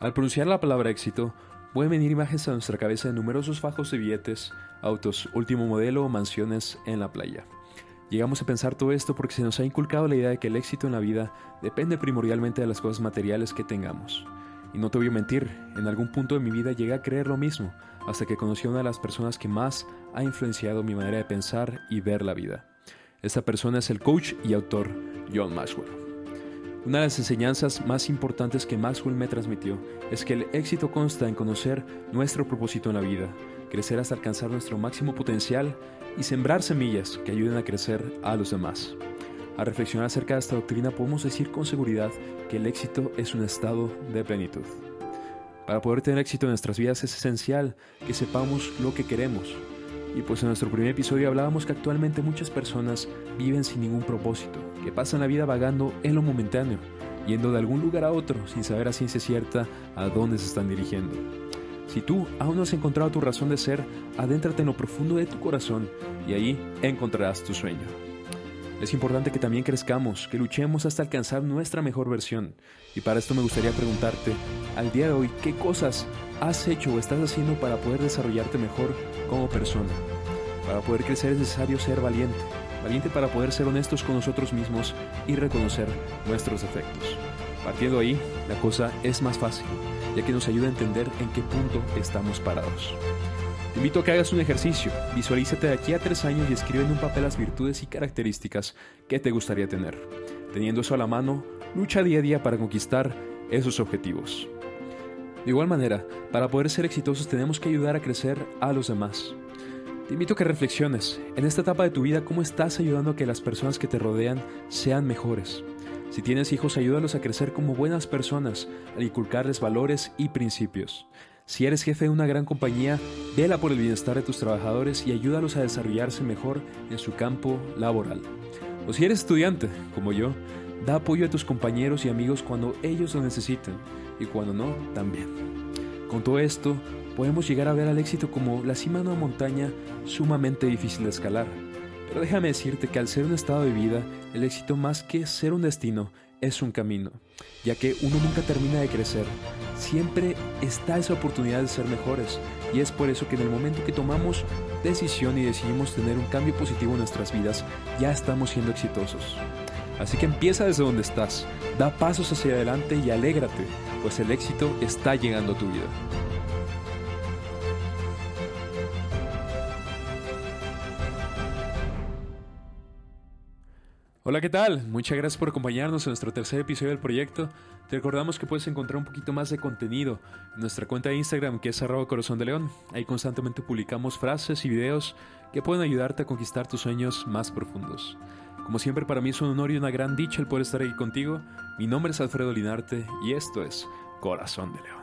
Al pronunciar la palabra éxito, pueden venir imágenes a nuestra cabeza de numerosos fajos de billetes, autos, último modelo o mansiones en la playa. Llegamos a pensar todo esto porque se nos ha inculcado la idea de que el éxito en la vida depende primordialmente de las cosas materiales que tengamos. Y no te voy a mentir, en algún punto de mi vida llegué a creer lo mismo, hasta que conocí a una de las personas que más ha influenciado mi manera de pensar y ver la vida. Esta persona es el coach y autor John Maxwell. Una de las enseñanzas más importantes que Maxwell me transmitió es que el éxito consta en conocer nuestro propósito en la vida, crecer hasta alcanzar nuestro máximo potencial y sembrar semillas que ayuden a crecer a los demás. Al reflexionar acerca de esta doctrina podemos decir con seguridad que el éxito es un estado de plenitud. Para poder tener éxito en nuestras vidas es esencial que sepamos lo que queremos, y pues en nuestro primer episodio hablábamos que actualmente muchas personas viven sin ningún propósito, que pasan la vida vagando en lo momentáneo, yendo de algún lugar a otro sin saber a ciencia cierta a dónde se están dirigiendo. Si tú aún no has encontrado tu razón de ser, adéntrate en lo profundo de tu corazón y ahí encontrarás tu sueño. Es importante que también crezcamos, que luchemos hasta alcanzar nuestra mejor versión. Y para esto me gustaría preguntarte, al día de hoy, ¿qué cosas has hecho o estás haciendo para poder desarrollarte mejor como persona? Para poder crecer es necesario ser valiente, valiente para poder ser honestos con nosotros mismos y reconocer nuestros defectos. Partiendo ahí, la cosa es más fácil, ya que nos ayuda a entender en qué punto estamos parados. Te invito a que hagas un ejercicio, visualízate de aquí a tres años y escribe en un papel las virtudes y características que te gustaría tener. Teniendo eso a la mano, lucha día a día para conquistar esos objetivos. De igual manera, para poder ser exitosos tenemos que ayudar a crecer a los demás. Te invito a que reflexiones en esta etapa de tu vida cómo estás ayudando a que las personas que te rodean sean mejores. Si tienes hijos, ayúdalos a crecer como buenas personas, al inculcarles valores y principios. Si eres jefe de una gran compañía, vela por el bienestar de tus trabajadores y ayúdalos a desarrollarse mejor en su campo laboral. O si eres estudiante, como yo, da apoyo a tus compañeros y amigos cuando ellos lo necesiten y cuando no, también. Con todo esto, podemos llegar a ver al éxito como la cima de una montaña sumamente difícil de escalar. Pero déjame decirte que al ser un estado de vida, el éxito más que ser un destino es un camino, ya que uno nunca termina de crecer. Siempre está esa oportunidad de ser mejores y es por eso que en el momento que tomamos decisión y decidimos tener un cambio positivo en nuestras vidas, ya estamos siendo exitosos. Así que empieza desde donde estás, da pasos hacia adelante y alégrate, pues el éxito está llegando a tu vida. Hola, ¿qué tal? Muchas gracias por acompañarnos en nuestro tercer episodio del proyecto. Te recordamos que puedes encontrar un poquito más de contenido en nuestra cuenta de Instagram que es arroba corazón de león. Ahí constantemente publicamos frases y videos que pueden ayudarte a conquistar tus sueños más profundos. Como siempre para mí es un honor y una gran dicha el poder estar aquí contigo. Mi nombre es Alfredo Linarte y esto es Corazón de León.